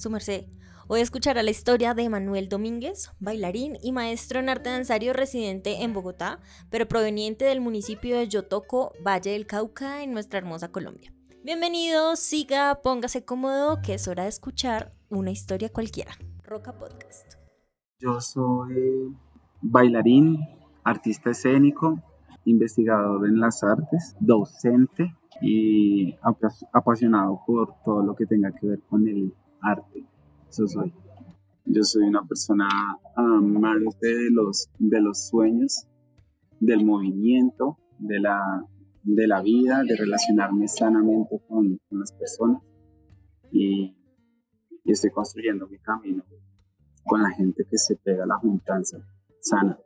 Su merced. Hoy escuchará la historia de Manuel Domínguez, bailarín y maestro en arte danzario residente en Bogotá, pero proveniente del municipio de Yotoco, Valle del Cauca, en nuestra hermosa Colombia. Bienvenido, siga, póngase cómodo, que es hora de escuchar una historia cualquiera. Roca Podcast. Yo soy bailarín, artista escénico, investigador en las artes, docente y apasionado por todo lo que tenga que ver con el arte. Eso soy. Yo soy una persona amante de los, de los sueños, del movimiento, de la, de la vida, de relacionarme sanamente con, las personas y, y, estoy construyendo mi camino con la gente que se pega a la juntanza sana.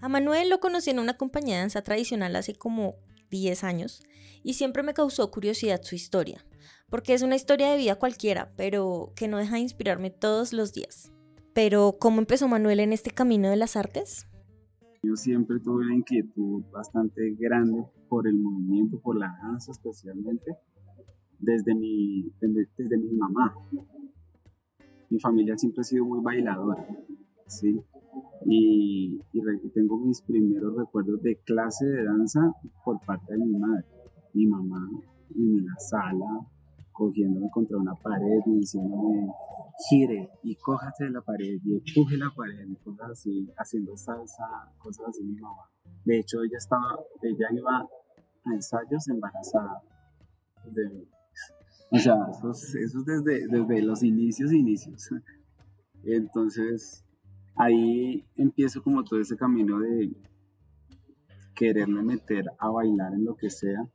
A Manuel lo conocí en una compañía de danza tradicional hace como 10 años y siempre me causó curiosidad su historia porque es una historia de vida cualquiera, pero que no deja de inspirarme todos los días. Pero, ¿cómo empezó Manuel en este camino de las artes? Yo siempre tuve una inquietud bastante grande por el movimiento, por la danza especialmente, desde mi, desde, mi mamá. Mi familia siempre ha sido muy bailadora, ¿sí? Y, y, tengo mis primeros recuerdos de clase de danza por parte de mi madre. Mi mamá en la sala cogiéndome contra una pared y diciéndome gire y cójate de la pared y empuje la pared cosas así, haciendo salsa, cosas así mi mamá. De hecho, ella estaba, ella iba a ensayos embarazada O sea, eso, es desde, desde los inicios, inicios. Entonces, ahí empiezo como todo ese camino de quererme meter a bailar en lo que sea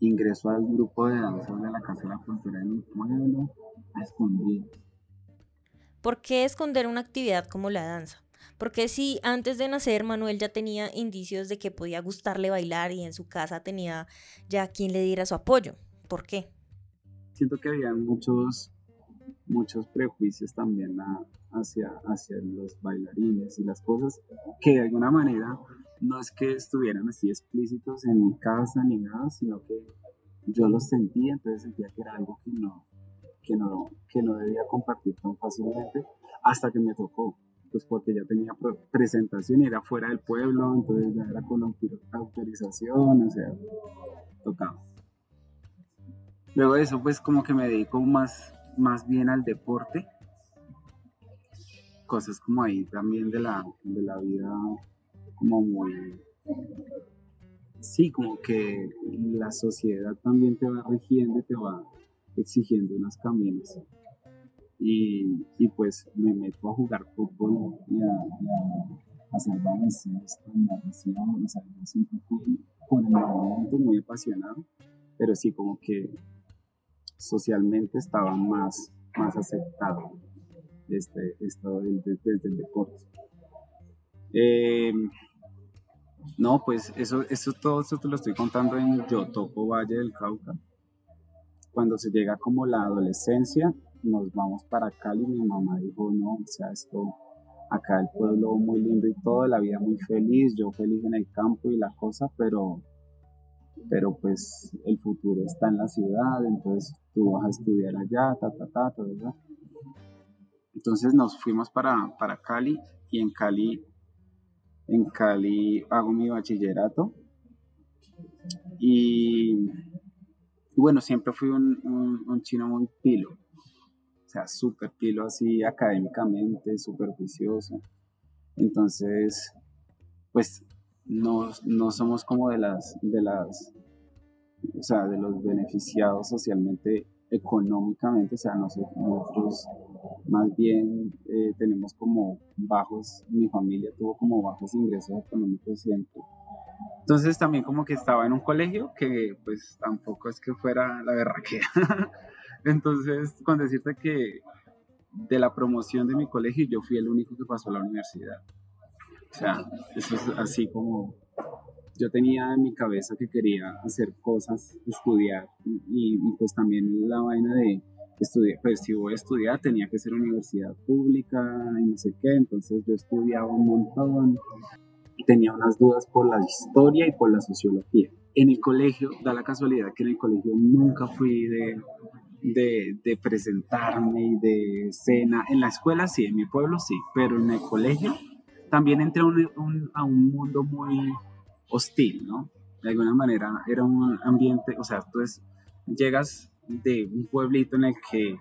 ingresó al grupo de danza de la Casa de la Cultura de mi pueblo a esconder. ¿Por qué esconder una actividad como la danza? Porque si antes de nacer Manuel ya tenía indicios de que podía gustarle bailar y en su casa tenía ya quien le diera su apoyo? ¿Por qué? Siento que había muchos, muchos prejuicios también hacia, hacia los bailarines y las cosas que de alguna manera no es que estuvieran así explícitos en mi casa ni nada, sino que yo los sentía, entonces sentía que era algo que no, que no, que no debía compartir tan fácilmente hasta que me tocó, pues porque ya tenía presentación y era fuera del pueblo, entonces ya era con autorización, o sea, tocaba. Luego de eso, pues como que me dedico más, más bien al deporte, cosas como ahí también de la, de la vida como muy... Sí, como que la sociedad también te va rigiendo te va exigiendo unos caminos. Y, y pues me meto a jugar fútbol y a, a, hacer baloncesto y natación. O sea, el movimiento muy apasionado, pero sí como que socialmente estaba más, más aceptado este, desde, el deporte. Eh, no, pues eso, eso todo esto te lo estoy contando en Yotopo, Valle del Cauca. Cuando se llega como la adolescencia, nos vamos para Cali. Mi mamá dijo, no, o sea, esto, acá el pueblo muy lindo y todo, la vida muy feliz, yo feliz en el campo y la cosa, pero, pero pues el futuro está en la ciudad, entonces tú vas a estudiar allá, ta, ta, ta, ta, ta. Entonces nos fuimos para, para Cali y en Cali en Cali hago mi bachillerato. Y, bueno, siempre fui un, un, chino muy pilo, o sea, súper pilo así académicamente, súper juicioso. Entonces, pues no, no, somos como de las, de las, o sea, de los beneficiados socialmente, económicamente, o sea, nosotros más bien eh, tenemos como bajos, mi familia tuvo como bajos ingresos económicos siempre. Entonces también como que estaba en un colegio que pues tampoco es que fuera la berraquera. Entonces con decirte que de la promoción de mi colegio yo fui el único que pasó a la universidad. O sea, eso es así como yo tenía en mi cabeza que quería hacer cosas, estudiar y, y pues también la vaina de estudié, pues si voy a estudiar tenía que ser universidad pública y no sé qué, entonces yo estudiaba un montón, tenía unas dudas por la historia y por la sociología. En el colegio, da la casualidad que en el colegio nunca fui de, de, de, presentarme y de escena. En la escuela sí, en mi pueblo sí, pero en el colegio también entré a un, a un mundo muy hostil, ¿no? De alguna manera era un ambiente, o sea, tú llegas de un pueblito en el que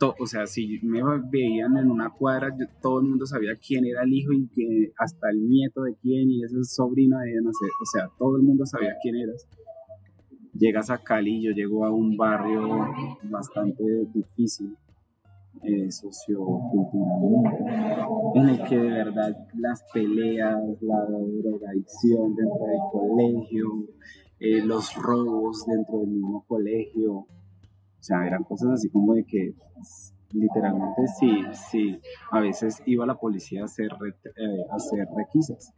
o sea, si me veían en una cuadra, todo el mundo sabía quién era el hijo y que hasta el nieto de quién y ese sobrino de no sé, o sea, todo el mundo sabía quién eras. Llegas a Cali, yo llego a un barrio bastante difícil, eh, socioculturalmente, en el que de verdad las peleas, la drogadicción dentro del colegio, eh, los robos dentro del mismo colegio, sea, eran cosas así como de que literalmente sí, sí, a veces iba la policía a hacer, eh, hacer requisas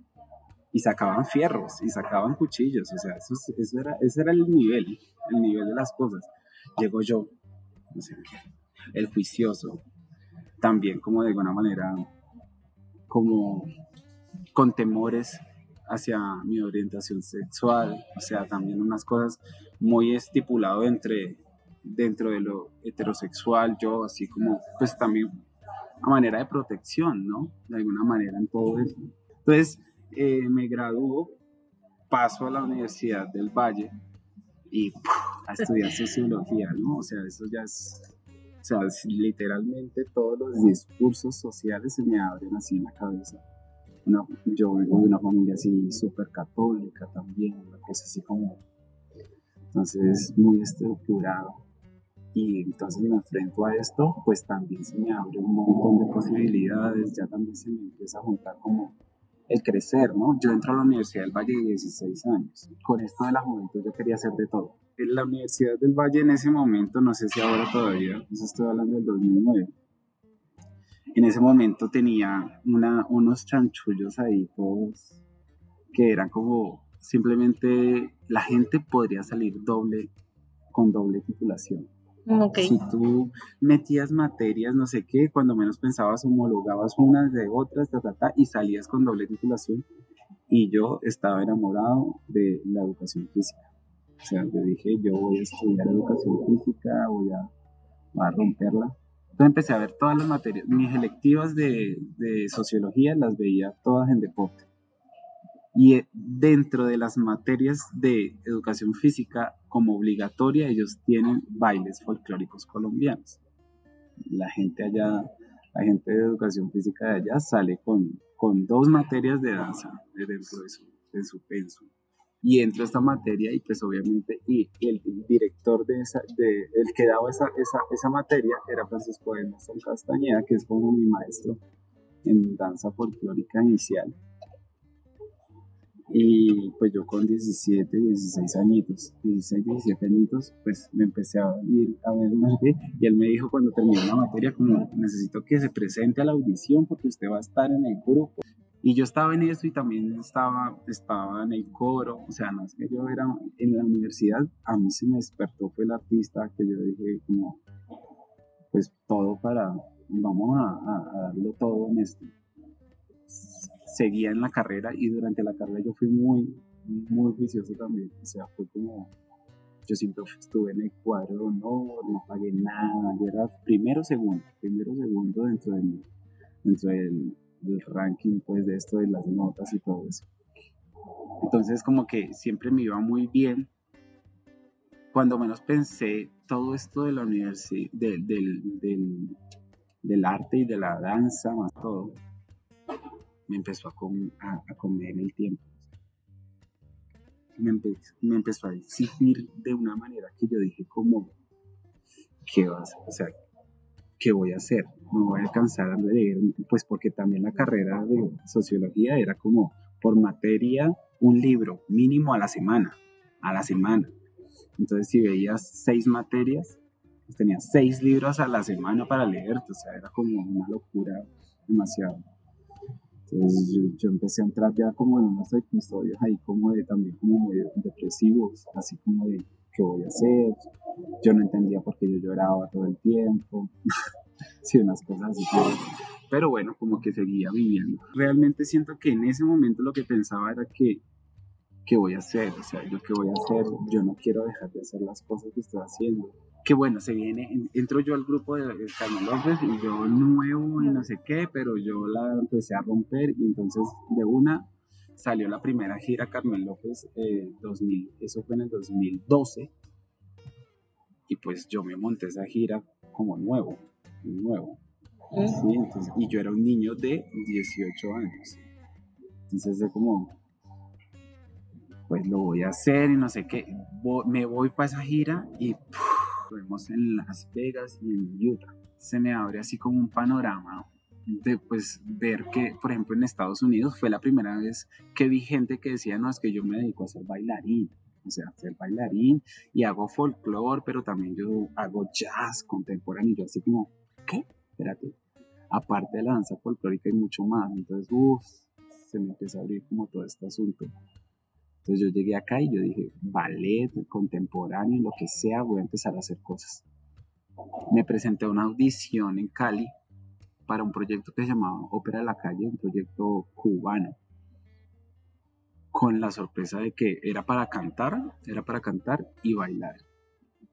y sacaban fierros y sacaban cuchillos, o sea, eso, eso era, ese era el nivel, el nivel de las cosas. Llegó yo, no sé el juicioso, también como de alguna manera, como con temores hacia mi orientación sexual, o sea, también unas cosas muy estipulado entre dentro de lo heterosexual, yo así como, pues también a manera de protección, ¿no? De alguna manera en todo eso. Entonces, eh, me graduó, paso a la Universidad del Valle y a estudiar sociología, ¿no? O sea, eso ya es, o sea, literalmente todos los discursos sociales se me abren así en la cabeza. yo vengo de una familia así súper católica también, una cosa así como, entonces muy estructurado y entonces me enfrento a esto, pues también se me abre un montón de posibilidades, ya también se me empieza a juntar como el crecer, ¿no? Yo entro a la Universidad del Valle de 16 años. Con esto de la juventud yo quería hacer de todo. En la Universidad del Valle en ese momento, no sé si ahora todavía, pues estoy hablando del 2009, en ese momento tenía una, unos chanchullos ahí todos que eran como simplemente la gente podría salir doble con doble titulación si tú metías materias, no sé qué, cuando menos pensabas, homologabas unas de otras, ta, ta, ta, y salías con doble titulación. Y yo estaba enamorado de la educación física. O sea, yo dije, yo voy a estudiar educación física, voy a, voy a romperla. Entonces empecé a ver todas las materias. Mis electivas de, de sociología las veía todas en deporte. Y eh, dentro de las materias de educación física, como obligatoria, ellos tienen bailes folclóricos colombianos. La gente allá, la gente de educación física de allá sale con, con dos materias de danza dentro de su, de. Y entra esta materia y pues obviamente y, el, director de esa, de, el que daba esa, esa, esa materia era Francisco Emerson Castañeda, que es como mi maestro en danza folclórica inicial y pues yo con 17, 16 añitos, 16, 17 añitos, pues me empecé a ir a ver y él me dijo cuando terminé la materia como necesito que se presente a la audición porque usted va a estar en el grupo. Y yo estaba en eso y también estaba, estaba en el coro, o sea, no es que yo era en la universidad, a mí se me despertó fue el artista que yo dije como, pues todo para, vamos a, a darlo todo en esto seguía en la carrera y durante la carrera yo fui muy, muy vicioso también. O sea, fue como, yo siempre estuve en el cuadro de honor, no pagué nada, yo era primero segundo, primero segundo dentro del, dentro del, ranking pues de esto de las notas y todo eso. Entonces como que siempre me iba muy bien. Cuando menos pensé todo esto de la universidad, del, del, del arte y de la danza, más todo, me empezó a, a, comer el tiempo. Me, me, empezó a exigir de una manera que yo dije como, ¿qué vas? O sea, ¿qué voy a hacer? No voy a alcanzar a leer, pues porque también la carrera de sociología era como por materia un libro mínimo a la semana, a la semana. Entonces si veías seis materias, pues tenías seis libros a la semana para leer, o sea, era como una locura demasiado. Entonces yo, empecé a entrar ya como en unos episodios ahí como de también como medio depresivos, así como de qué voy a hacer. Yo no entendía por qué yo lloraba todo el tiempo. sí, unas cosas así. Pero bueno, como que seguía viviendo. Realmente siento que en ese momento lo que pensaba era que ¿qué voy a hacer? O sea, yo qué voy a hacer, yo no quiero dejar de hacer las cosas que estoy haciendo. Que bueno, se viene, entro yo al grupo de Carmen López y yo nuevo y no sé qué, pero yo la empecé a romper y entonces de una salió la primera gira Carmen López, 2000, eh, eso fue en el 2012 y pues yo me monté esa gira como nuevo, nuevo. y yo era un niño de 18 años. Entonces de como, pues lo voy a hacer y no sé qué. me voy para esa gira y vemos en Las Vegas y en Utah. Se me abre así como un panorama de pues ver que, por ejemplo, en Estados Unidos fue la primera vez que vi gente que decía, no, es que yo me dedico a ser bailarín o sea, ser bailarín y hago folclore, pero también yo hago jazz contemporáneo. Y yo así como, ¿qué? Espérate. Aparte de la danza folclórica hay mucho más. Entonces, uff, se me empezó a abrir como todo este asunto. Entonces yo llegué acá y yo dije, ballet, contemporáneo, lo que sea, voy a empezar a hacer cosas. Me presenté a una audición en Cali para un proyecto que se llamaba Ópera de la Calle, un proyecto cubano con la sorpresa de que era para cantar, era para cantar y bailar.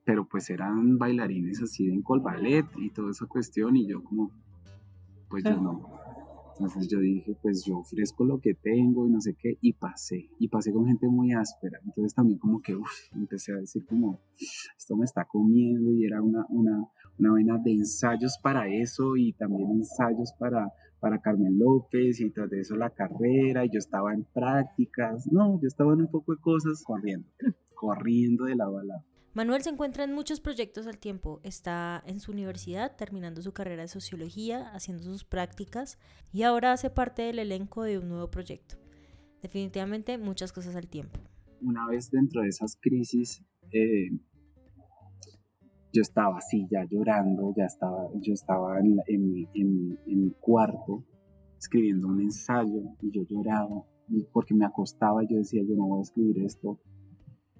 Pero pues eran bailarines así de ballet y toda esa cuestión y yo como, pues yo no. Entonces yo dije, pues yo ofrezco lo que tengo y no sé qué, y pasé, y pasé con gente muy áspera. Entonces también como que, uff, empecé a decir como, esto me está comiendo y era una, una, una vaina de ensayos para eso y también ensayos para para Carmen López y tras de eso la carrera y yo estaba en prácticas, no, yo estaba en un poco de cosas corriendo, corriendo de la bala. Manuel se encuentra en muchos proyectos al tiempo. Está en su universidad terminando su carrera de sociología, haciendo sus prácticas y ahora hace parte del elenco de un nuevo proyecto. Definitivamente muchas cosas al tiempo. Una vez dentro de esas crisis, eh, yo estaba así ya llorando, ya estaba, yo estaba en, en, mi, en, mi, cuarto escribiendo un ensayo y yo lloraba y porque me acostaba yo decía yo no voy a escribir esto,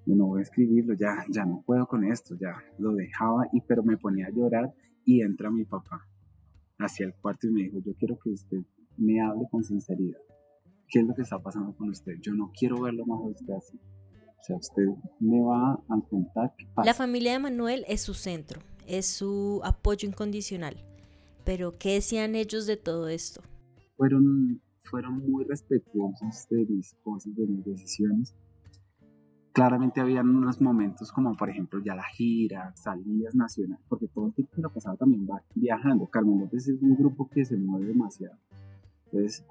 yo no voy a escribirlo, ya, ya no puedo con esto, ya lo dejaba y pero me ponía a llorar y entra mi papá hacia el cuarto y me dijo yo quiero que usted me hable con sinceridad, ¿qué es lo que está pasando con usted? Yo no quiero verlo más a usted así o sea, usted me va a contar qué pasa. La familia de Manuel es su centro, es su apoyo incondicional. Pero, ¿qué decían ellos de todo esto? Fueron, fueron muy respetuosos de mis cosas, de mis decisiones. Claramente habían unos momentos como, por ejemplo, ya la gira, salidas nacionales, porque todo el tiempo que lo pasaba también va viajando. Carmen López es un grupo que se mueve demasiado.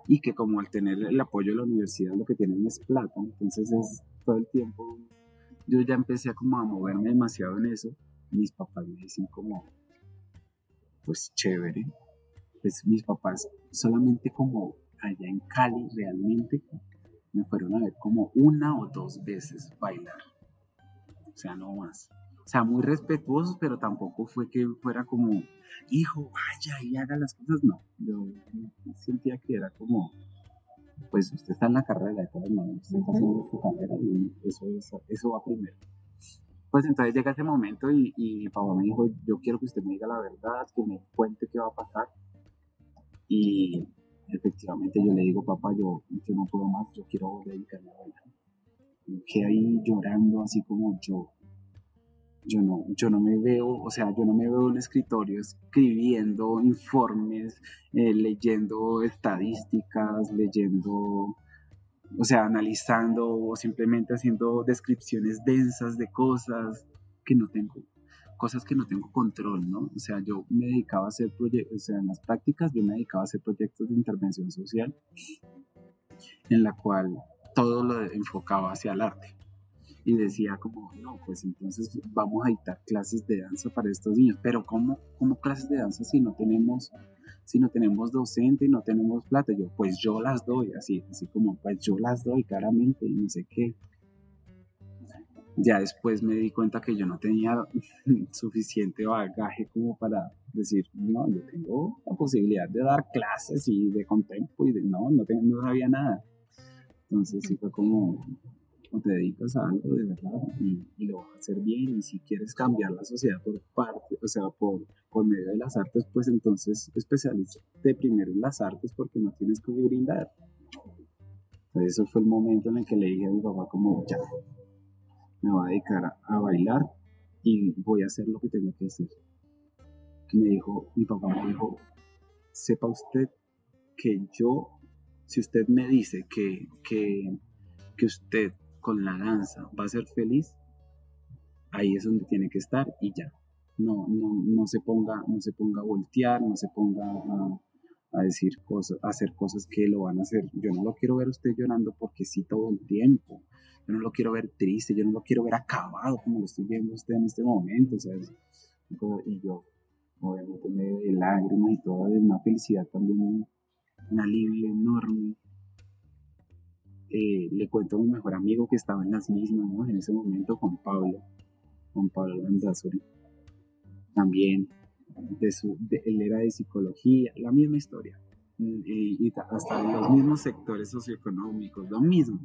Y que como al tener el apoyo de la universidad lo que tienen es plata, entonces es todo el tiempo, yo ya empecé como a moverme demasiado en eso. Mis papás me dicen como, pues chévere. Pues mis papás solamente como allá en Cali realmente me fueron a ver como una o dos veces bailar. O sea, no más. O sea, muy respetuosos, pero tampoco fue que fuera como, hijo, vaya y haga las cosas. No, yo sentía que era como, pues usted está en la carrera de todas maneras, usted está haciendo su carrera y eso, eso, va primero. Pues entonces llega ese momento y, y papá me dijo, yo quiero que usted me diga la verdad, que me cuente qué va a pasar. Y efectivamente yo le digo, papá, yo, yo no puedo más, yo quiero dedicarme a bailar. Y ahí llorando así como yo, yo no, yo no me veo, o sea, yo no me veo en un escritorio escribiendo informes, eh, leyendo estadísticas, leyendo, o sea, analizando o simplemente haciendo descripciones densas de cosas que no tengo, cosas que no tengo control, ¿no? O sea, yo me dedicaba a hacer proyectos, o sea, en las prácticas yo me dedicaba a hacer proyectos de intervención social en la cual todo lo enfocaba hacia el arte y decía como, no, pues entonces vamos a dictar clases de danza para estos niños, pero ¿cómo, cómo clases de danza si no tenemos si no tenemos docente y no tenemos plata? Yo, pues yo las doy, así, así como, pues yo las doy claramente y no sé qué. Ya después me di cuenta que yo no tenía suficiente bagaje como para decir, no, yo tengo la posibilidad de dar clases y de contemplo y de, no, no, no sabía nada. Entonces sí fue como, o te dedicas a algo de verdad y, lo vas a hacer bien y si quieres cambiar la sociedad por parte, o sea, por, por medio de las artes, pues entonces especialízate primero en las artes porque no tienes que brindar. Eso fue el momento en el que le dije a mi papá como ya, me voy a dedicar a, bailar y voy a hacer lo que tengo que hacer. Me dijo, mi papá me dijo, sepa usted que yo, si usted me dice que, que, que usted con la danza va a ser feliz, ahí es donde tiene que estar y ya. No, no, no se ponga, no se ponga a voltear, no se ponga a, a decir cosas, a hacer cosas que lo van a hacer. Yo no lo quiero ver usted llorando porque sí todo el tiempo. Yo no lo quiero ver triste, yo no lo quiero ver acabado como lo estoy viendo usted en este momento. Sea, y yo, obviamente, medio de lágrimas y todo, de una felicidad también, un, alivio enorme. Eh, le cuento a mi mejor amigo que estaba en las mismas, ¿no? En ese momento, Juan Pablo, Juan Pablo Landazuri. También de su, él era de psicología, la misma historia, mm, y, hasta los mismos sectores socioeconómicos, lo mismo.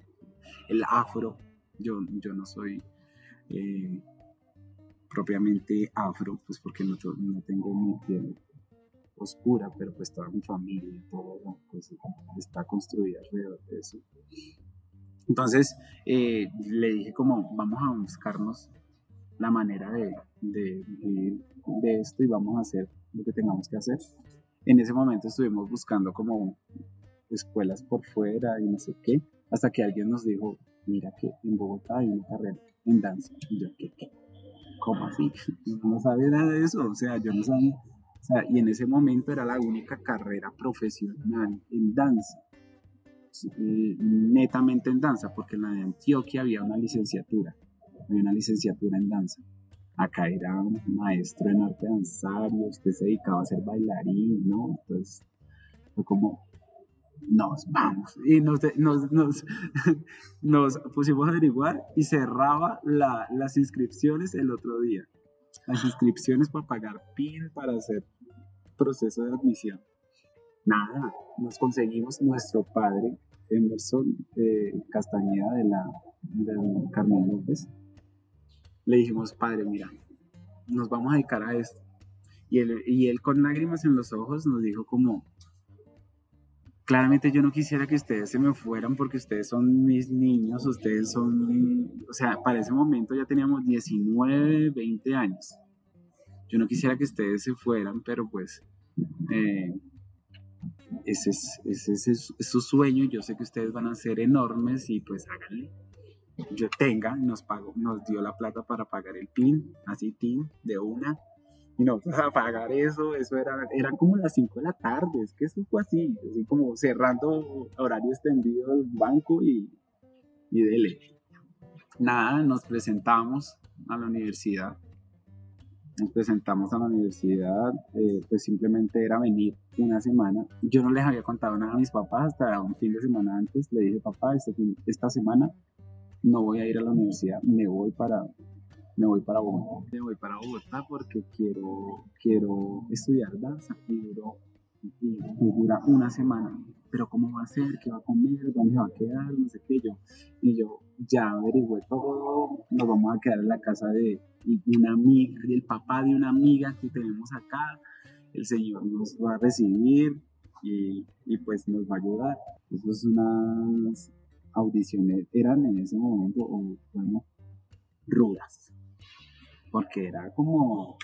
El afro, yo, yo no soy eh, propiamente afro, pues porque no, no tengo mi piel oscura, pero pues toda mi familia, todo pues, está construida alrededor de eso. Entonces eh, le dije como vamos a buscarnos la manera de, de vivir de esto y vamos a hacer lo que tengamos que hacer. En ese momento estuvimos buscando como escuelas por fuera y no sé qué, hasta que alguien nos dijo, mira que en Bogotá hay una carrera en danza. Y yo, ¿qué? qué? ¿Cómo así? No sabía nada de eso, o sea, yo no sabía. O sea, y en ese momento era la única carrera profesional en danza, netamente en danza, porque en la de Antioquia había una licenciatura había una licenciatura en danza. Acá era un maestro en arte danzario, usted se dedicaba a ser bailarín, ¿no? Entonces fue como, nos vamos. Y nos, nos, nos, pusimos a averiguar y cerraba la, las inscripciones el otro día. Las inscripciones para pagar PIN, para hacer proceso de admisión. Nada, nos conseguimos nuestro padre, Emerson eh, Castañeda de la de Carmen López, le dijimos, padre, mira, nos vamos a dedicar a esto. Y él, y él con lágrimas en los ojos nos dijo como, claramente yo no quisiera que ustedes se me fueran porque ustedes son mis niños, ustedes son, o sea, para ese momento ya teníamos 19, 20 años. Yo no quisiera que ustedes se fueran, pero pues eh, ese, es, ese, es, su sueño, yo sé que ustedes van a ser enormes y pues háganle yo tenga, nos pagó, nos dio la plata para pagar el PIN, así PIN de una, y no, pagar eso, eso era, eran como las 5 de la tarde, es que eso fue así, así como cerrando horario extendido del banco y, y dele. Nada, nos presentamos a la universidad, nos presentamos a la universidad, eh, pues simplemente era venir una semana. Yo no les había contado nada a mis papás hasta un fin de semana antes. Le dije, papá, este esta semana no voy a ir a la universidad, me voy para, me voy para Bogotá. Me voy para Bogotá porque quiero, quiero estudiar danza y, dura una semana. Pero ¿cómo va a ser? ¿Qué va a comer? ¿Dónde va a quedar? No sé qué yo. Y yo ya averigüé todo. Nos vamos a quedar en la casa de una amiga, del papá de una amiga que tenemos acá. El Señor nos va a recibir y, y pues nos va a ayudar. Eso es una audiciones eran en ese momento, bueno, rudas, porque era como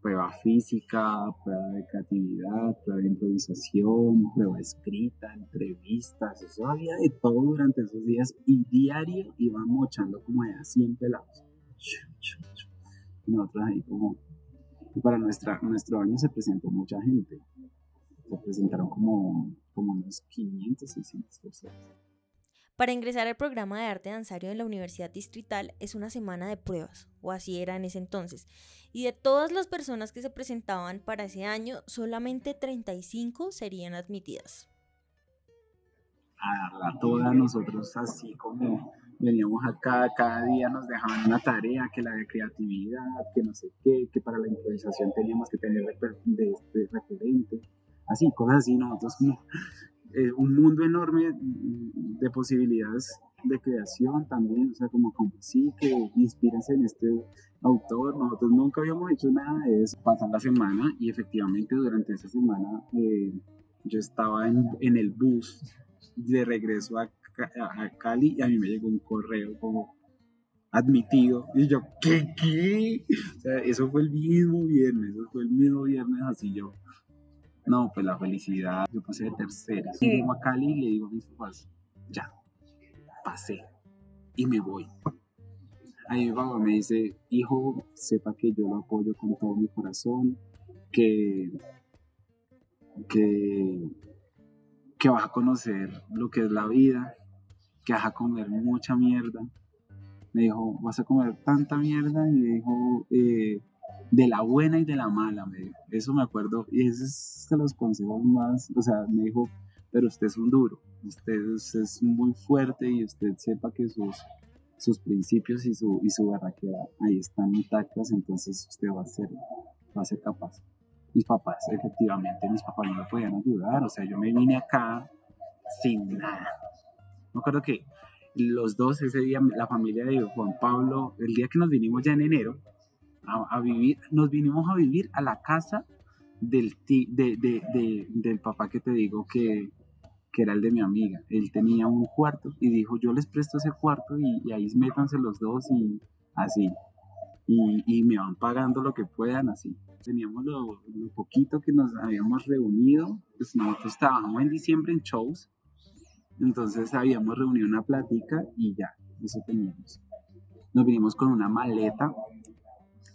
prueba física, prueba de creatividad, prueba de improvisación, prueba escrita, entrevistas, eso había de todo durante esos días y diario iban mochando como de a 100 pelados. Y nosotros ahí como, para nuestra, nuestro año se presentó mucha gente, se presentaron como, como unos 500, 600 personas. Para ingresar al programa de arte danzario de la Universidad Distrital es una semana de pruebas, o así era en ese entonces. Y de todas las personas que se presentaban para ese año, solamente 35 serían admitidas. A darla toda nosotros así como veníamos acá, cada día nos dejaban una tarea, que la de creatividad, que no sé qué, que para la improvisación teníamos que tener de, este referente, así, cosas así, nosotros como eh, un mundo enorme de posibilidades de creación también, o sea, como, como sí, que inspírense en este autor, nosotros nunca habíamos hecho nada de eso, pasa la semana y efectivamente durante esa semana eh, yo estaba en, en, el bus de regreso a, a, Cali y a mí me llegó un correo como admitido. Y yo, ¿qué? ¿Qué? O sea, eso fue el mismo viernes, eso fue el mismo viernes, así yo. No, pues la felicidad. Yo pasé de tercera. A Cali y le digo a mis papás, ya, pasé y me voy. Ahí mi papá me dice, hijo, sepa que yo lo apoyo con todo mi corazón, que, que, que vas a conocer lo que es la vida, que vas a comer mucha mierda. Me dijo, vas a comer tanta mierda y me dijo, eh, de la buena y de la mala, me. Eso me acuerdo, y esos es de los consejos más, o sea, me dijo, pero usted es un duro, usted es, muy fuerte y usted sepa que sus, sus principios y su, y su ahí están intactas, entonces usted va a ser, va a ser capaz. Mis papás, efectivamente, mis papás no me podían ayudar, o sea, yo me vine acá sin nada. Me acuerdo que los dos ese día, la familia de Juan Pablo, el día que nos vinimos ya en enero, a, vivir, nos vinimos a vivir a la casa del, del papá que te digo que, que era el de mi amiga. Él tenía un cuarto y dijo, yo les presto ese cuarto y, ahí métanse los dos y así. Y, y, me van pagando lo que puedan así. Teníamos lo, poquito que nos habíamos reunido, pues nosotros estábamos en diciembre en shows, entonces habíamos reunido una plática y ya, eso teníamos. Nos vinimos con una maleta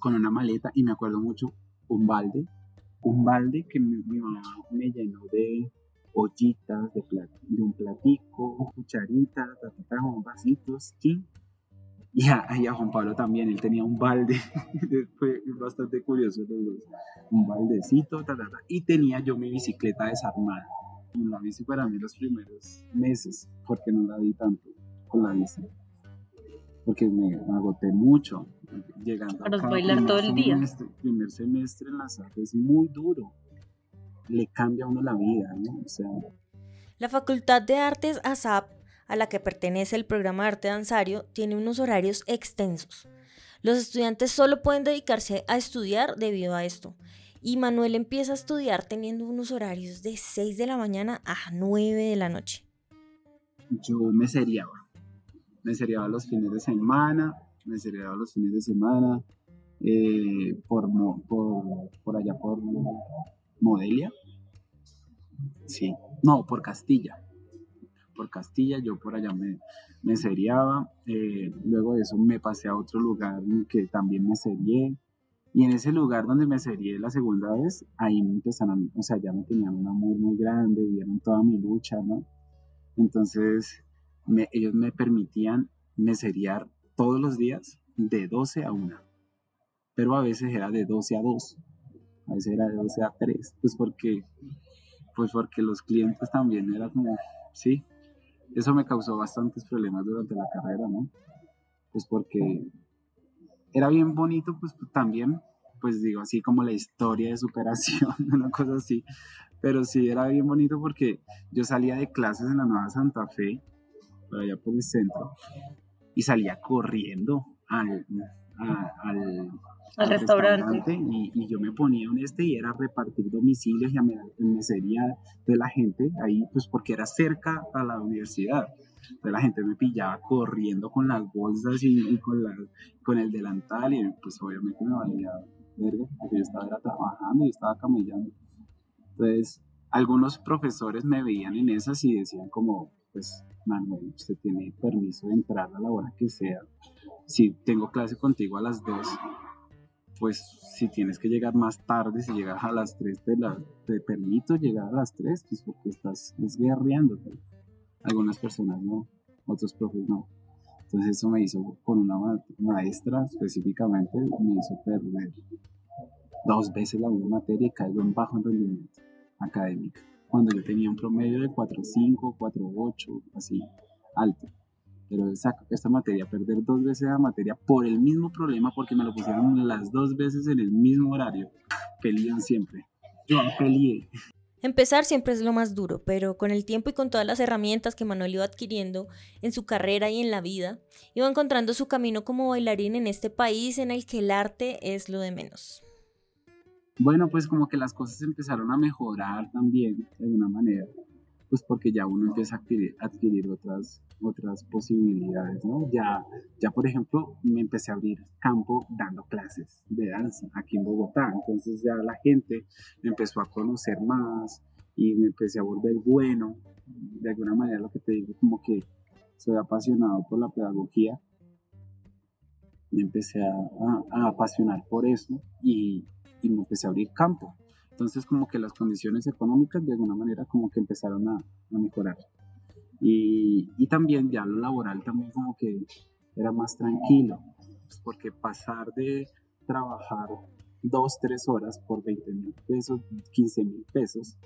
con una maleta y me acuerdo mucho un balde, un balde que mi, mamá me llenó de ollitas, de, de un platico, cucharitas, con vasitos, ¿sí? Y a, a, Juan Pablo también, él tenía un balde, fue bastante curioso un baldecito, y tenía yo mi bicicleta desarmada. La bici para mí los primeros meses, porque no la di tanto con la bici, porque me agoté mucho, llegando Para bailar todo el día. El primer semestre en la SAP es muy duro. Le cambia a uno la vida, ¿no? O sea, la Facultad de Artes ASAP, a la que pertenece el programa de arte danzario, tiene unos horarios extensos. Los estudiantes solo pueden dedicarse a estudiar debido a esto. Y Manuel empieza a estudiar teniendo unos horarios de 6 de la mañana a 9 de la noche. Yo me seriaba. Me seriaba los fines de semana, me celebraba los fines de semana, eh, por, por, por, allá por Modelia. Sí, no, por Castilla. Por Castilla, yo por allá me, me seriaba. Eh, luego de eso me pasé a otro lugar que también me serié. Y en ese lugar donde me serié la segunda vez, ahí me empezaron, o sea, ya me tenían un amor muy grande, vieron toda mi lucha, ¿no? Entonces, ellos me permitían meseriar todos los días de 12 a 1. Pero a veces era de 12 a 2. A veces era de 12 a 3. Pues porque, pues porque los clientes también era como, sí. Eso me causó bastantes problemas durante la carrera, ¿no? Pues porque era bien bonito, pues también, pues digo así como la historia de superación, una cosa así. Pero sí era bien bonito porque yo salía de clases en la Nueva Santa Fe, por allá por el centro, y salía corriendo al, al, restaurante, y, yo me ponía en este y era repartir domicilios y a mesería de la gente ahí, pues porque era cerca a la universidad. Entonces la gente me pillaba corriendo con las bolsas y, con, la, con el delantal y pues obviamente me valía verga porque yo estaba trabajando y estaba camellando. Entonces algunos profesores me veían en esas y decían como, pues Manuel, usted tiene permiso de entrar a la hora que sea. Si tengo clase contigo a las 2, pues si tienes que llegar más tarde, si llegas a las 3, te, la, te permito llegar a las 3, pues porque estás desguerreando. Algunas personas no, otros profes no. Entonces eso me hizo, con una maestra específicamente, me hizo perder dos veces la misma materia y caigo en bajo rendimiento académico cuando yo tenía un promedio de 4.5, 4.8, así, alto. Pero esa, esta materia, perder dos veces la materia por el mismo problema, porque me lo pusieron las dos veces en el mismo horario, pelean siempre. Yo peleé. Empezar siempre es lo más duro, pero con el tiempo y con todas las herramientas que Manuel iba adquiriendo en su carrera y en la vida, iba encontrando su camino como bailarín en este país en el que el arte es lo de menos bueno, pues como que las cosas empezaron a mejorar también, de alguna manera, pues porque ya uno empieza a adquirir, otras, otras posibilidades, ¿no? Ya, ya, por ejemplo, me empecé a abrir campo dando clases de danza aquí en Bogotá, entonces ya la gente me empezó a conocer más y me empecé a volver bueno, de alguna manera lo que te digo, como que soy apasionado por la pedagogía, me empecé a, a, apasionar por eso y, y me empecé a abrir campo. Entonces como que las condiciones económicas de alguna manera como que empezaron a, a mejorar. Y, y, también ya lo laboral también como que era más tranquilo, pues porque pasar de trabajar dos, tres horas por 20 mil pesos, 15 mil pesos,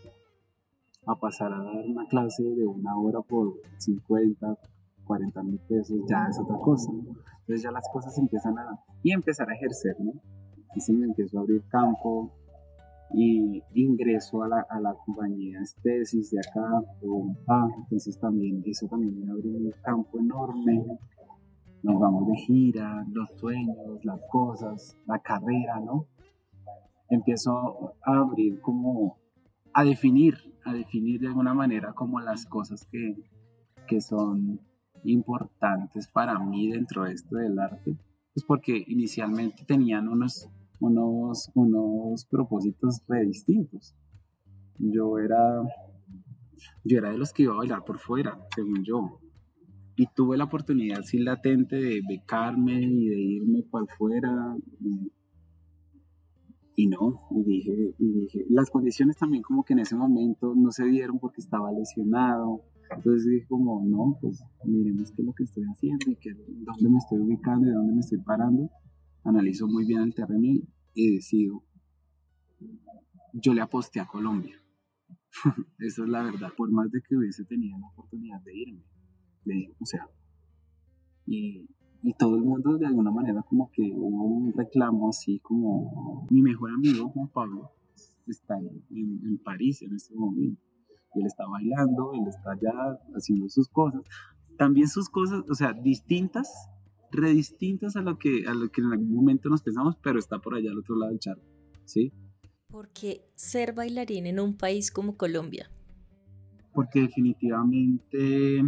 a pasar a dar una clase de una hora por 50, 40 mil pesos, ya es otra cosa. Entonces ya las cosas empiezan a... y empezar a ejercer, ¿no? Entonces me empiezo a abrir campo y ingreso a la, a la compañía Estesis de acá, ah, entonces también, eso también me abre un campo enorme. Nos vamos de gira, los sueños, las cosas, la carrera, ¿no? Empiezo a abrir como a definir, a definir de alguna manera como las cosas que, que son importantes para mí dentro de esto del arte, pues porque inicialmente tenían unos, unos, unos propósitos re distintos. Yo era, yo era de los que iba a bailar por fuera, según yo, y tuve la oportunidad sin latente de becarme y de irme para fuera y no, y dije, y dije, las condiciones también como que en ese momento no se dieron porque estaba lesionado. Entonces dije como, no, pues miremos qué es lo que estoy haciendo y qué, dónde me estoy ubicando y dónde me estoy parando. Analizo muy bien el terreno y, decido. Yo le aposté a Colombia. Esa es la verdad. Por más de que hubiese tenido la oportunidad de irme. De, o sea, y, y todo el mundo de alguna manera como que hubo un reclamo así como mi mejor amigo Juan Pablo está en, en, París en este momento y él está bailando, él está ya haciendo sus cosas, también sus cosas, o sea, distintas, redistintas a lo que a lo que en algún momento nos pensamos, pero está por allá al otro lado del charco, ¿sí? Porque ser bailarín en un país como Colombia? Porque definitivamente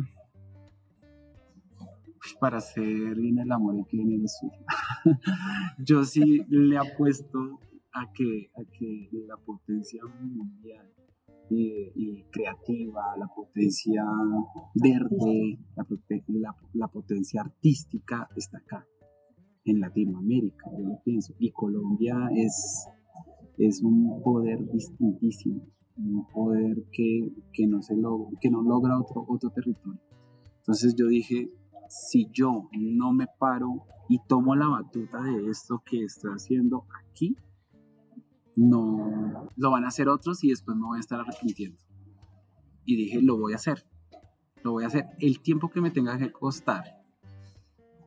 para hacer bien el amor hay que venir el suyo. Yo sí le apuesto a que, a que la potencia mundial y, creativa, la potencia verde, la, la, potencia artística está acá, en Latinoamérica, yo lo pienso. Y Colombia es, es un poder distintísimo, un poder que, que, no, se lo, que no logra otro, otro territorio. Entonces yo dije, si yo no me paro y tomo la batuta de esto que estoy haciendo aquí, no lo van a hacer otros y después me voy a estar arrepintiendo. Y dije, lo voy a hacer, lo voy a hacer el tiempo que me tenga que costar.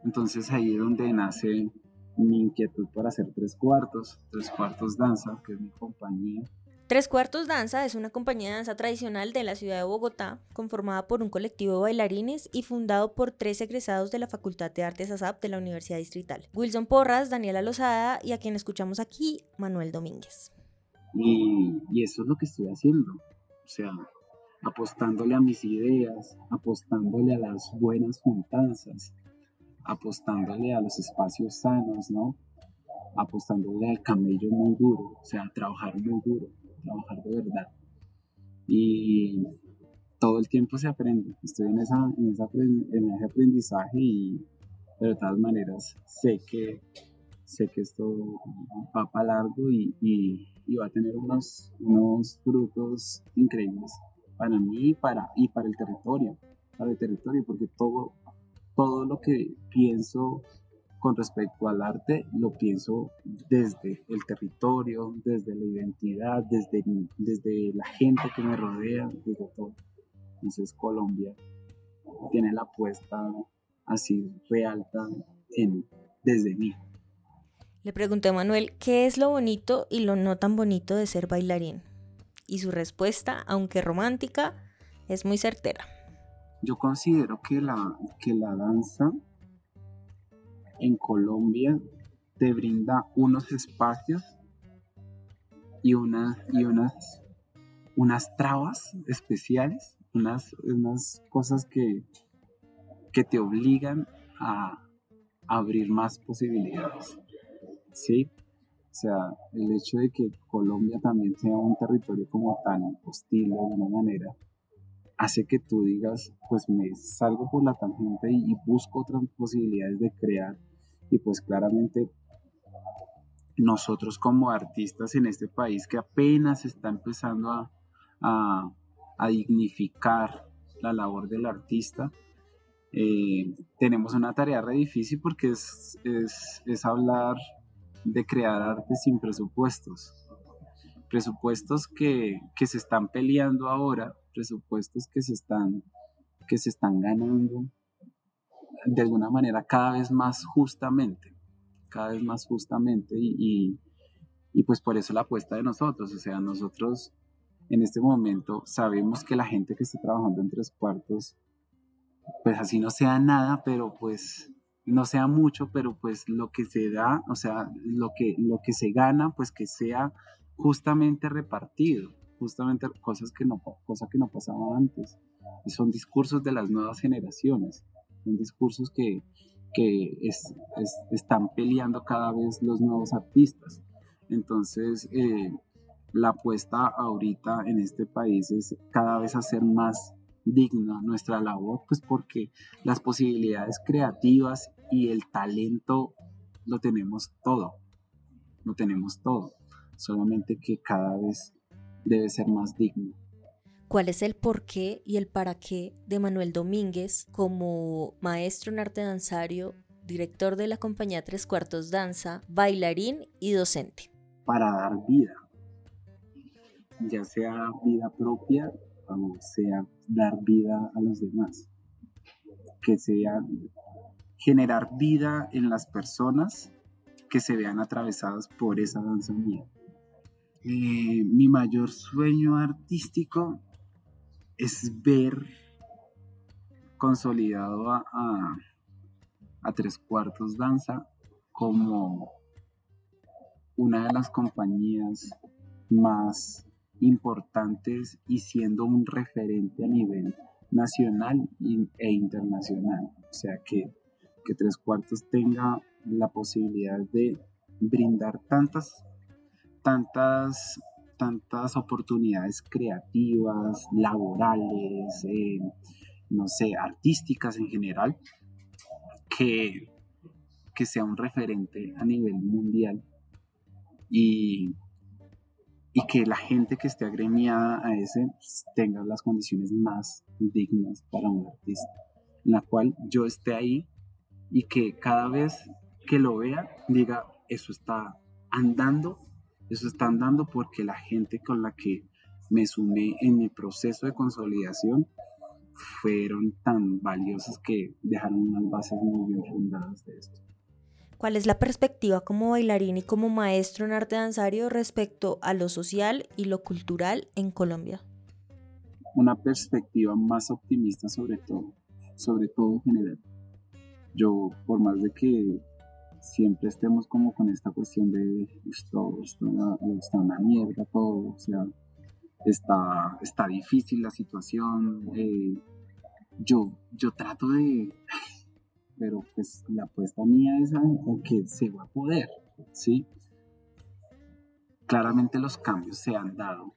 Entonces ahí es donde nace mi inquietud por hacer tres cuartos, tres cuartos danza, que es mi compañía Tres Cuartos Danza es una compañía de danza tradicional de la ciudad de Bogotá, conformada por un colectivo de bailarines y fundado por tres egresados de la Facultad de Artes ASAP de la Universidad Distrital. Wilson Porras, Daniela Lozada y a quien escuchamos aquí, Manuel Domínguez. Y, eso es lo que estoy haciendo. O sea, apostándole a mis ideas, apostándole a las buenas juntanzas, apostándole a los espacios sanos, ¿no? Apostándole al camello muy duro, o sea, trabajar muy duro trabajar de verdad. Y todo el tiempo se aprende. Estoy en, esa, en, ese aprendizaje y de todas maneras sé que, sé que esto va para largo y, y, va a tener unos, unos frutos increíbles para mí y para, y para el territorio, para el territorio, porque todo, todo lo que pienso con respecto al arte lo pienso desde el territorio, desde la identidad, desde, desde la gente que me rodea, desde todo. Entonces Colombia tiene la apuesta así realta en, desde mí. Le pregunté a Manuel qué es lo bonito y lo no tan bonito de ser bailarín. Y su respuesta, aunque romántica, es muy certera. Yo considero que la, que la danza en Colombia te brinda unos espacios y unas, y unas, unas trabas especiales unas, unas cosas que, que te obligan a abrir más posibilidades. ¿Sí? O sea, el hecho de que Colombia también sea un territorio como tan hostil de alguna manera, hace que tú digas, pues me salgo por la tangente y, busco otras posibilidades de crear. Y pues claramente nosotros como artistas en este país que apenas está empezando a, a, dignificar la labor del artista, eh, tenemos una tarea re difícil porque es, es, es hablar de crear arte sin presupuestos. Presupuestos que, que, se están peleando ahora, presupuestos que se están, que se están ganando de alguna manera cada vez más justamente, cada vez más justamente y, y, pues por eso la apuesta de nosotros, o sea, nosotros en este momento sabemos que la gente que está trabajando en tres cuartos, pues así no sea nada, pero pues no sea mucho, pero pues lo que se da, o sea, lo que, lo que se gana, pues que sea justamente repartido, justamente cosas que no, cosa que no pasaba antes. Y son discursos de las nuevas generaciones, son discursos que, que están peleando cada vez los nuevos artistas. Entonces, eh, la apuesta ahorita en este país es cada vez hacer más digna nuestra labor, pues porque las posibilidades creativas y el talento lo tenemos todo, lo tenemos todo, solamente que cada vez debe ser más digno. ¿Cuál es el porqué y el para qué de Manuel Domínguez como maestro en arte danzario, director de la compañía Tres Cuartos Danza, bailarín y docente? Para dar vida, ya sea vida propia o sea dar vida a los demás, que sea generar vida en las personas que se vean atravesadas por esa danza mía. Eh, mi mayor sueño artístico es ver consolidado a, a tres cuartos danza como una de las compañías más importantes y siendo un referente a nivel nacional e internacional. O sea, que, que Tres Cuartos tenga la posibilidad de brindar tantas, tantas, tantas oportunidades creativas, laborales, eh, no sé, artísticas en general, que, que sea un referente a nivel mundial. Y, y que la gente que esté agremiada a ese pues, tenga las condiciones más dignas para un artista, en la cual yo esté ahí y que cada vez que lo vea diga, eso está andando, eso está andando porque la gente con la que me sumé en mi proceso de consolidación fueron tan valiosas que dejaron unas bases muy bien fundadas de esto. ¿Cuál es la perspectiva como bailarín y como maestro en arte danzario respecto a lo social y lo cultural en Colombia? Una perspectiva más optimista sobre todo, sobre todo en general. Yo, por más de que siempre estemos como con esta cuestión de todo está, una mierda, todo, o sea, está, está difícil la situación. Eh, yo, yo trato de, pero pues la apuesta mía es a que se va a poder, ¿sí? Claramente los cambios se han dado,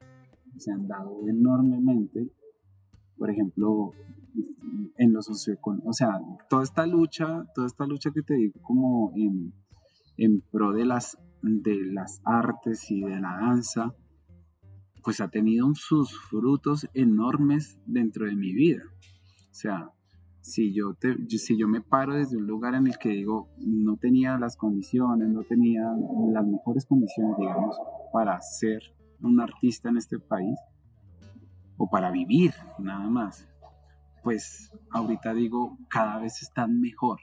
se han dado enormemente, por ejemplo, en los socioeconómicos, o sea, toda esta lucha, toda esta lucha que te digo como en, en pro de las, de las artes y de la danza, pues ha tenido sus frutos enormes dentro de mi vida. O sea, si yo, te, si yo me paro desde un lugar en el que digo, no tenía las condiciones, no tenía las mejores condiciones, digamos, para ser un artista en este país, o para vivir nada más, pues ahorita digo, cada vez están mejor.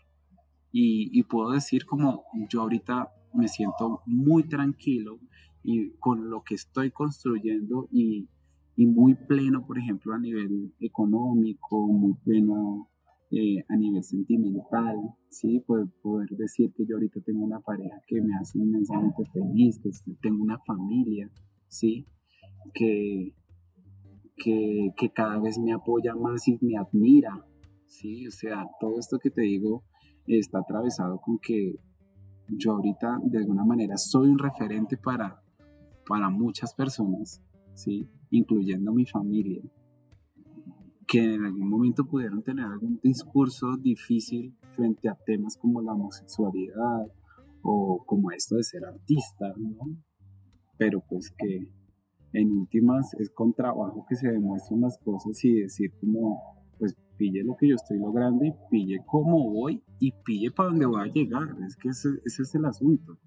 Y, puedo decir como yo ahorita me siento muy tranquilo y con lo que estoy construyendo y, muy pleno, por ejemplo, a nivel económico, muy pleno eh, a nivel sentimental, ¿sí? Poder, poder decir que yo ahorita tengo una pareja que me hace inmensamente feliz, que tengo una familia, ¿sí? Que, que, cada vez me apoya más y me admira. Sí, o sea, todo esto que te digo está atravesado con que yo ahorita de alguna manera soy un referente para, para muchas personas, ¿sí? incluyendo mi familia, que en algún momento pudieron tener algún discurso difícil frente a temas como la homosexualidad o como esto de ser artista, ¿no? Pero pues que en últimas es con trabajo que se demuestran las cosas y decir como, pues pille lo que yo estoy logrando y pille cómo voy y pille para dónde voy a llegar. Es que ese, es el asunto.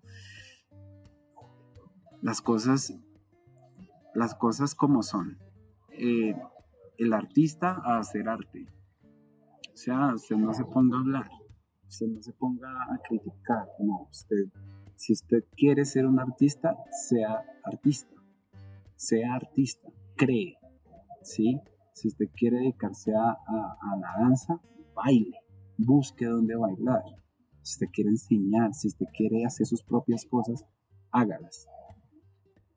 Las cosas, las cosas como son. Eh, el artista a hacer arte. O sea, usted no se ponga a hablar, usted no se ponga a criticar, no, usted, si usted quiere ser un artista, sea artista, sea artista, cree, ¿sí? Si usted quiere dedicarse a, la danza, baile, busque dónde bailar. Si usted quiere enseñar, si usted quiere hacer sus propias cosas, hágalas.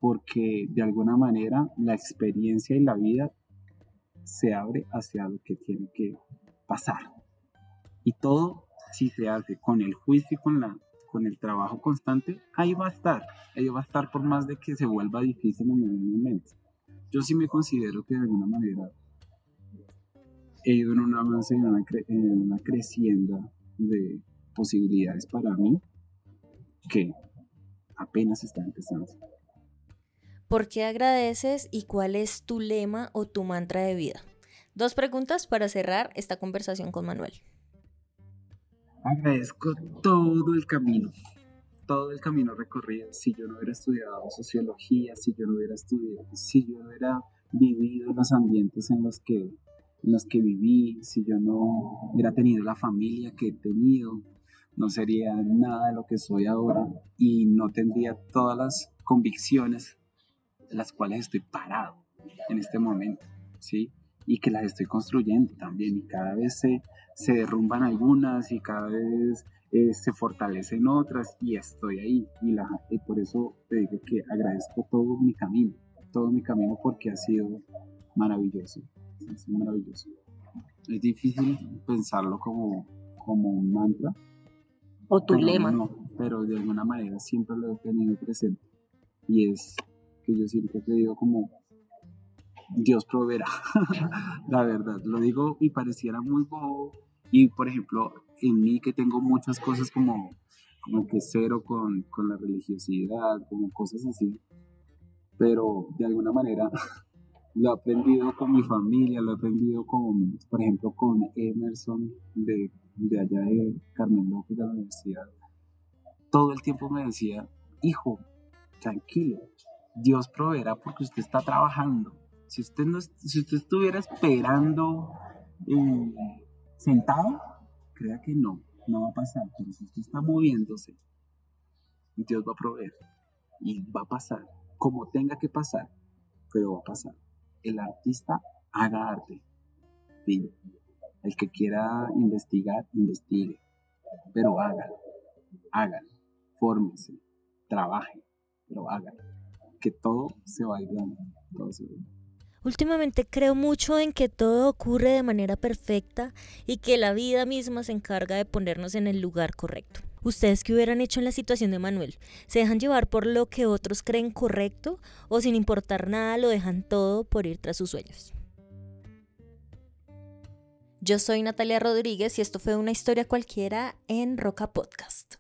Porque de alguna manera la experiencia y la vida se abre hacia lo que tiene que pasar. Y todo, si se hace con el juicio y con, la, con el trabajo constante, ahí va a estar. Ahí va a estar por más de que se vuelva difícil en algún momento. Yo sí me considero que de alguna manera he ido en un avance, en una, en una crecienda de posibilidades para mí que apenas está empezando. ¿Por qué agradeces y cuál es tu lema o tu mantra de vida? Dos preguntas para cerrar esta conversación con Manuel. Agradezco todo el camino, todo el camino recorrido. Si yo no hubiera estudiado sociología, si yo no hubiera estudiado, si yo no hubiera vivido en los ambientes en los que, en los que viví, si yo no hubiera tenido la familia que he tenido, no sería nada de lo que soy ahora y no tendría todas las convicciones las cuales estoy parado en este momento, ¿sí? Y que las estoy construyendo también y cada vez se, se derrumban algunas y cada vez eh, se fortalecen otras y estoy ahí y, la, y por eso te digo que agradezco todo mi camino, todo mi camino porque ha sido maravilloso, ha sido maravilloso. Es difícil pensarlo como, como un mantra. O tu lema. pero de alguna manera siempre lo he tenido presente y es que yo siempre he pedido como Dios proveerá, la verdad, lo digo y pareciera muy bobo y por ejemplo en mí que tengo muchas cosas como, como que cero con, con la religiosidad, como cosas así, pero de alguna manera lo he aprendido con mi familia, lo he aprendido con, por ejemplo, con Emerson de, de allá de Carmen López de la universidad. Todo el tiempo me decía, hijo, tranquilo, Dios proveerá porque usted está trabajando. Si usted, no, si usted estuviera esperando eh, sentado, crea que no, no va a pasar. Pero si usted está moviéndose, Dios va a proveer. Y va a pasar, como tenga que pasar, pero va a pasar. El artista haga arte. El que quiera investigar, investigue. Pero hágalo. Hágalo. Fórmese. Trabaje. Pero hágalo que todo se va a ir dando. Últimamente creo mucho en que todo ocurre de manera perfecta y que la vida misma se encarga de ponernos en el lugar correcto. ¿Ustedes qué hubieran hecho en la situación de Manuel? ¿Se dejan llevar por lo que otros creen correcto o sin importar nada lo dejan todo por ir tras sus sueños? Yo soy Natalia Rodríguez y esto fue una historia cualquiera en Roca Podcast.